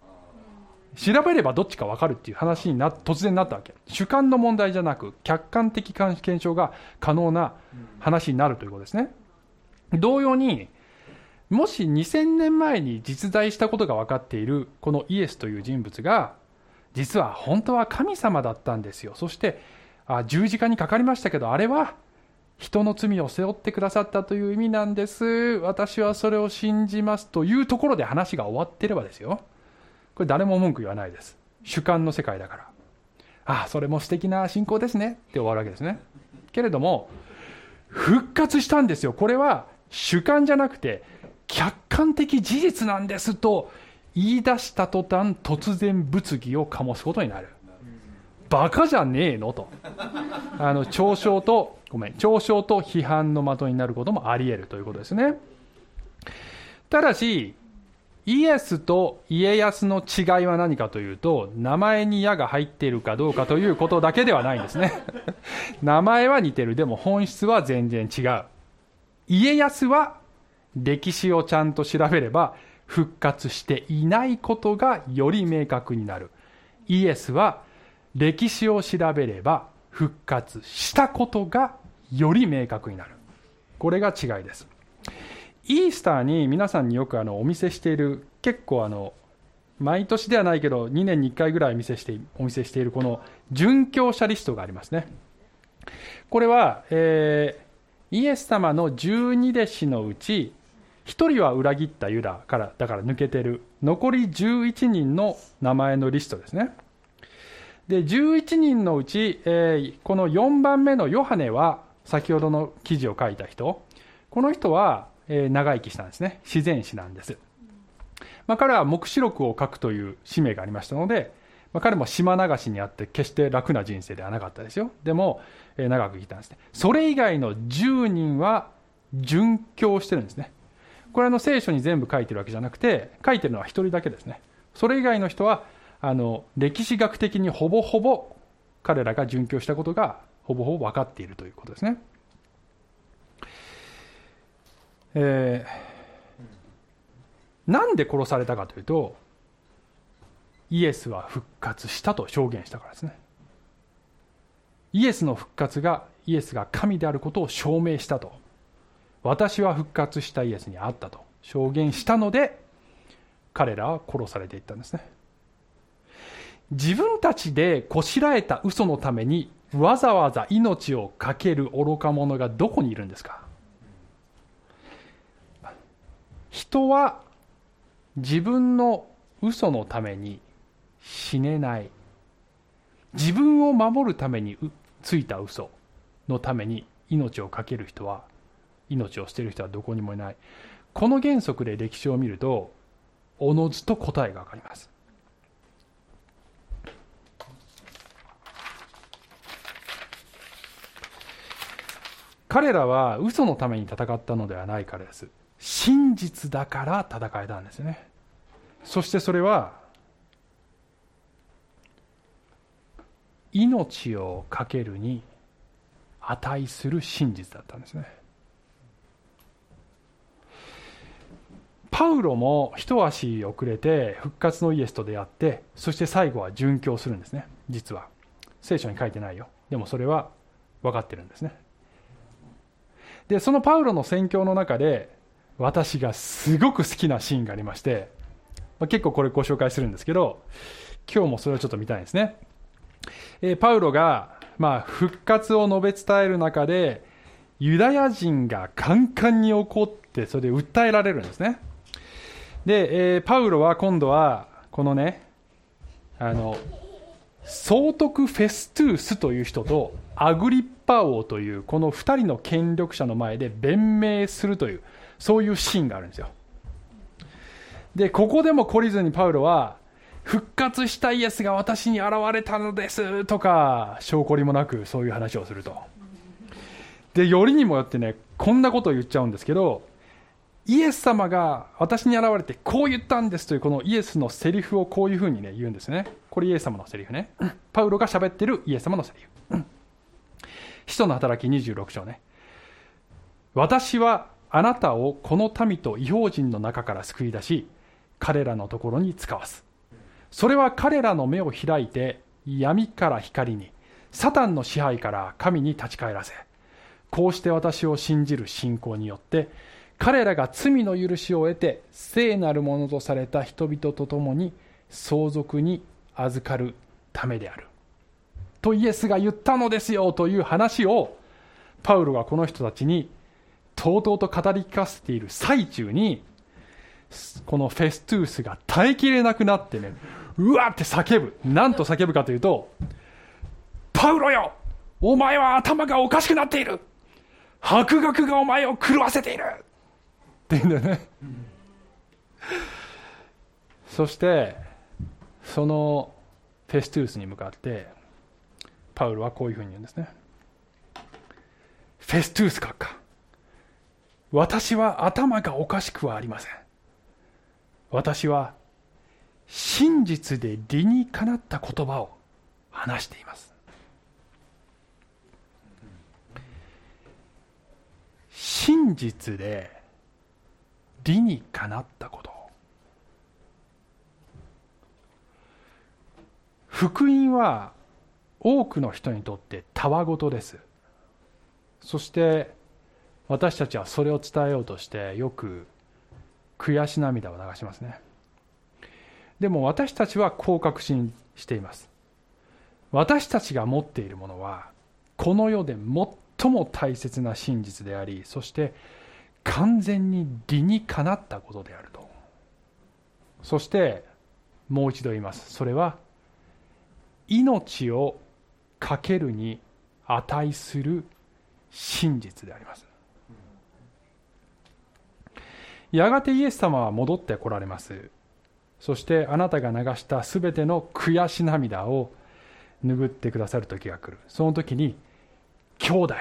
調べればどっちか分かるっていう話にな突然なったわけ主観の問題じゃなく客観的検証が可能な話になるということですね同様にもし2000年前に実在したことが分かっているこのイエスという人物が実は本当は神様だったんですよ。そしてあ十字架にかかりましたけどあれは人の罪を背負ってくださったという意味なんです。私はそれを信じますというところで話が終わってればですよ。これ誰も文句言わないです。主観の世界だから。ああそれも素敵な信仰ですね。って終わるわけですね。けれども復活したんですよ。これは主観じゃなくて客観的事実なんですと言い出した途端突然物議を醸すことになる。バカじゃねえのと。あの嘲笑とごめん。嘲笑と批判の的になることもあり得るということですね。ただしイエスと家康の違いは何かというと名前に矢が入っているかどうかということだけではないんですね。(laughs) 名前は似てる。でも本質は全然違う。家康は歴史をちゃんと調べれば復活していないことがより明確になる。イエスは歴史を調べれば復活したことがより明確になる。これが違いです。イースターに皆さんによくあのお見せしている結構あの毎年ではないけど2年に1回ぐらい見せしてお見せしているこの殉教者リストがありますね。これは、えー、イエス様の12弟子のうち1人は裏切ったユダからだから抜けてる。残り11人の名前のリストですね。で11人のうち、えー、この4番目のヨハネは先ほどの記事を書いた人。この人は、えー、長生きしたんですね。自然史なんです、まあ、彼は黙示録を書くという使命がありましたので、まあ、彼も島流しにあって決して楽な人生ではなかったですよ。でも、えー、長く生きたんですね。それ以外の10人は殉教してるんですね。これはの聖書に全部書いてるわけじゃなくて書いてるのは1人だけですねそれ以外の人はあの歴史学的にほぼほぼ彼らが殉教したことがほぼほぼ分かっているということですね。えー、なんで殺されたかというとイエスは復活したと証言したからですね。イエスの復活がイエスが神であることを証明したと私は復活したイエスに会ったと。証言したので彼らは殺されていったんですね。自分たちでこしらえた嘘のためにわざわざ命を懸ける愚か者がどこにいるんですか？人は自分の嘘のために死ねない。自分を守るためについた嘘のために命を懸ける人は命を捨てる人はどこにもいない。この原則で歴史を見るとおのずと答えが分かります。彼らは嘘のために戦ったのではないからです。真実だから戦えたんですね。そしてそれは命を懸けるに値する真実だったんですね。パウロも一足遅れて復活のイエスと出会ってそして最後は殉教するんですね。実は。聖書に書いてないよ。でもそれは分かってるんですね。でそのパウロの宣教の中で私がすごく好きなシーンがありまして、まあ、結構これご紹介するんですけど今日もそれをちょっと見たいんですね、えー、パウロが、まあ、復活を述べ伝える中でユダヤ人がカンカンに怒ってそれで訴えられるんですね。で、えー、パウロは今度はこのねあの総督フェストゥースという人とアグリッパ王というこの2人の権力者の前で弁明するというそういうシーンがあるんですよ。でここでも懲りずにパウロは復活したイエスが私に現れたのですとか証拠りもなくそういう話をすると。でよりにもよってねこんなことを言っちゃうんですけどイエス様が私に現れてこう言ったんですというこのイエスのセリフをこういうふうにね言うんですね。これイエス様のセリフね。パウロが喋ってるイエス様のセリフ。使徒の働き26章ね。私はあなたをこの民と異邦人の中から救い出し彼らのところに使わす。それは彼らの目を開いて闇から光にサタンの支配から神に立ち返らせ。こうして私を信じる信仰によって彼らが罪の許しを得て聖なるものとされた人々と共に相続に預かるためである。とイエスが言ったのですよという話をパウロがこの人たちにとうとうと語り聞かせている最中にこのフェストゥースが耐えきれなくなってねうわって叫ぶ。何と叫ぶかというとパウロよお前は頭がおかしくなっている。博学がお前を狂わせている。って言うんだよね。そしてそのフェストゥースに向かってパウロはこういうふうに言うんですね。フェストゥース閣下私は頭がおかしくはありません。私は真実で理にかなった言葉を話しています。真実で理にかなったこと。福音は多くの人にとってたわごとです。そして私たちはそれを伝えようとしてよく悔し涙を流しますね。でも私たちはこう確信しています。私たちが持っているものはこの世で最も大切な真実でありそして完全に理にかなったことであると。そしてもう一度言います。それは命を懸けるに値する真実であります。やがてイエス様は戻ってこられます。そしてあなたが流したすべての悔し涙を拭ってくださる時が来る。その時に兄弟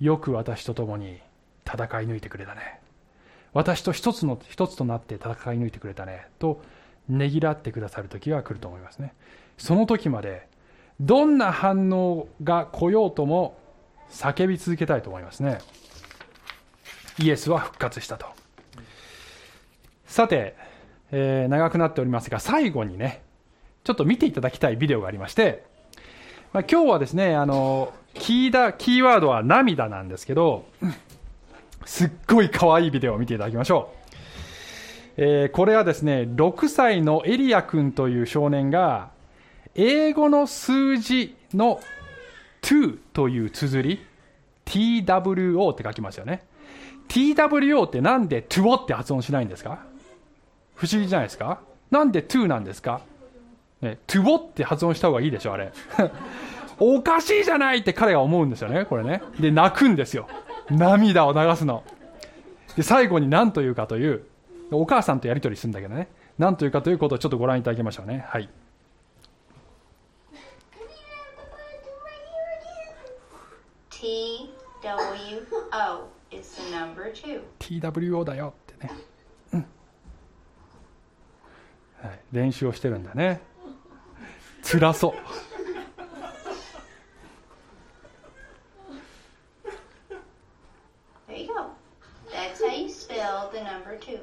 よく私と共に戦い抜いてくれたね。私と一つの一つとなって戦い抜いてくれたね。とねぎらってくださる時が来ると思いますね。その時までどんな反応が来ようとも叫び続けたいと思いますね。イエスは復活したと。さて、えー、長くなっておりますが最後にねちょっと見ていただきたいビデオがありまして、まあ、今日はですねあのキーだキーワードは涙なんですけどすっごい可愛いビデオを見ていただきましょう、えー、これはですね6歳のエリア君という少年が英語の数字の2という綴り TWO って書きますよね。TWO ってなんで to って発音しないんですか？不思議じゃないですか？なんで to なんですか、ね、to って発音した方がいいでしょあれ。(laughs) おかしいじゃないって彼が思うんですよねこれね。で泣くんですよ。涙を流すの。で最後に何というかというお母さんとやり取りするんだけどね。何というかということをちょっとご覧いただきましょうね。はい。TWO is the number two. TWO だよってね、うん。はい、練習をしてるんだね。辛そう you go. That's how you spell the number two.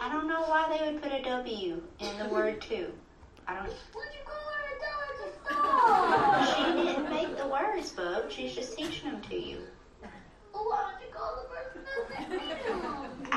I don't know why they would put a W in the word two. I don't. What'd you call her a dog? She didn't make the words, Bub. She's just teaching them to you. Well, why don't you call the person that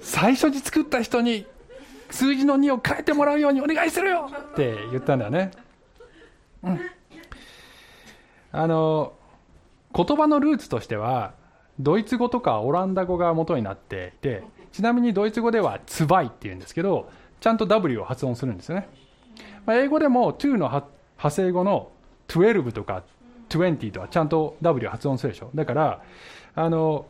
最初に作った人に数字の2を変えてもらうようにお願いするよって言ったんだよね、うん、あの言葉のルーツとしてはドイツ語とかオランダ語が元になっていてちなみにドイツ語では「ツバイ」っていうんですけどちゃんと W を発音するんですよね、まあ、英語でも to の派生語の12とか20とはちゃんと W を発音するでしょ。だからあの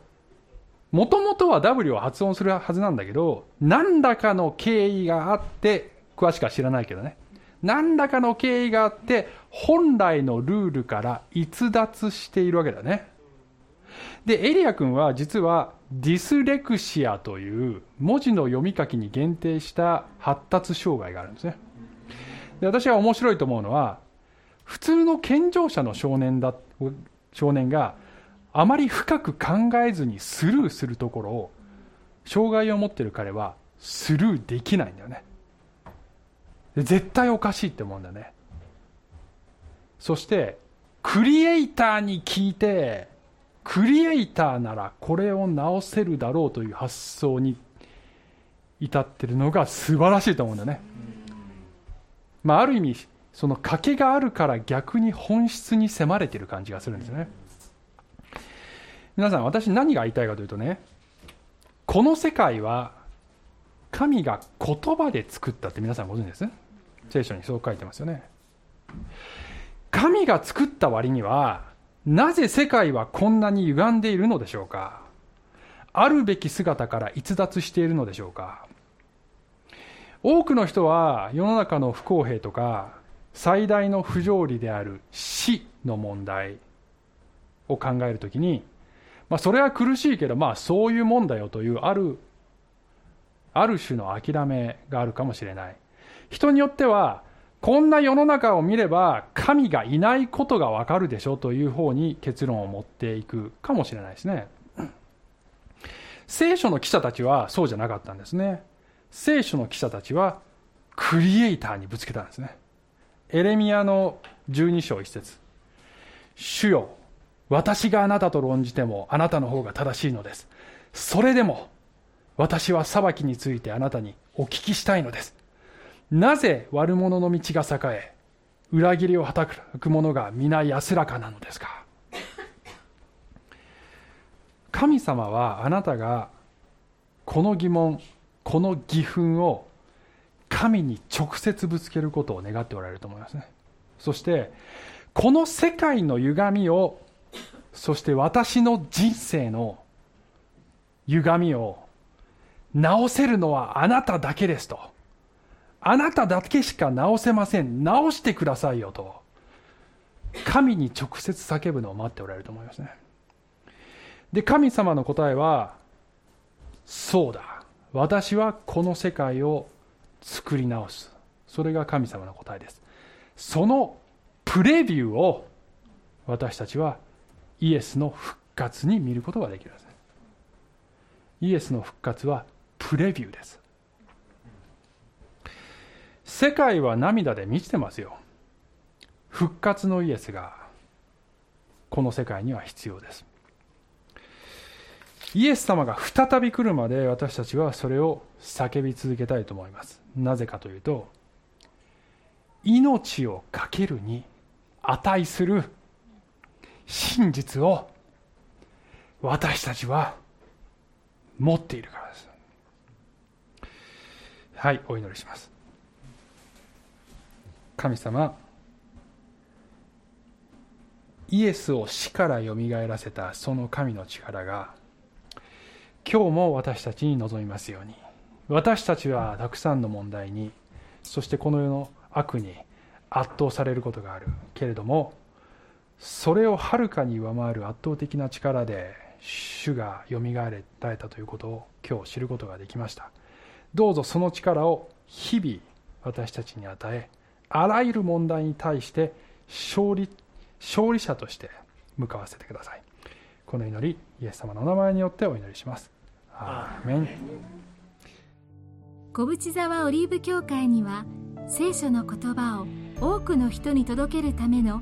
もともとは W を発音するはずなんだけど、何らかの経緯があって、詳しくは知らないけどね。何らかの経緯があって、本来のルールから逸脱しているわけだね。で、エリア君は実はディスレクシアという文字の読み書きに限定した発達障害があるんですね。で私が面白いと思うのは、普通の健常者の少年だ、少年があまり深く考えずにスルーするところを障害を持ってる彼はスルーできないんだよね。絶対おかしいって思うんだね。そしてクリエイターに聞いてクリエイターならこれを直せるだろうという発想に至ってるのが素晴らしいと思うんだね、まあ、ある意味その賭けがあるから逆に本質に迫れてる感じがするんですね。皆さん私何が言いたいかというとねこの世界は神が言葉で作ったって皆さんご存知です？聖書にそう書いてますよね。神が作った割にはなぜ世界はこんなに歪んでいるのでしょうか？あるべき姿から逸脱しているのでしょうか？多くの人は世の中の不公平とか最大の不条理である死の問題を考えるときに、まあ、それは苦しいけど、まあ、そういうもんだよというあるある種の諦めがあるかもしれない。人によってはこんな世の中を見れば神がいないことがわかるでしょという方に結論を持っていくかもしれないですね。聖書の記者たちはそうじゃなかったんですね。聖書の記者たちはクリエイターにぶつけたんですね。エレミアの12章1節。主よ私があなたと論じてもあなたの方が正しいのです。それでも私は裁きについてあなたにお聞きしたいのです。なぜ悪者の道が栄え裏切りを働く者が皆安らかなのですか？神様はあなたがこの疑問この義憤を神に直接ぶつけることを願っておられると思いますね。そしてこの世界の歪みをそして私の人生の歪みを直せるのはあなただけですと。あなただけしか直せません。直してくださいよと。神に直接叫ぶのを待っておられると思いますね。で神様の答えはそうだ。私はこの世界を作り直す。それが神様の答えです。そのプレビューを私たちはイエスの復活に見ることができるんです。イエスの復活はプレビューです。世界は涙で満ちてますよ。復活のイエスがこの世界には必要です。イエス様が再び来るまで私たちはそれを叫び続けたいと思います。なぜかというと命を懸けるに値する真実を私たちは持っているからです。はいお祈りします。神様イエスを死からよみがえらせたその神の力が今日も私たちに望みますように私たちはたくさんの問題にそしてこの世の悪に圧倒されることがあるけれどもそれをはるかに上回る圧倒的な力で主がよみがえられたということを今日知ることができました。どうぞその力を日々私たちに与えあらゆる問題に対して勝利勝利者として向かわせてください。この祈りイエス様のお名前によってお祈りします。アーメン。小淵沢オリーブ教会には聖書の言葉を多くの人に届けるための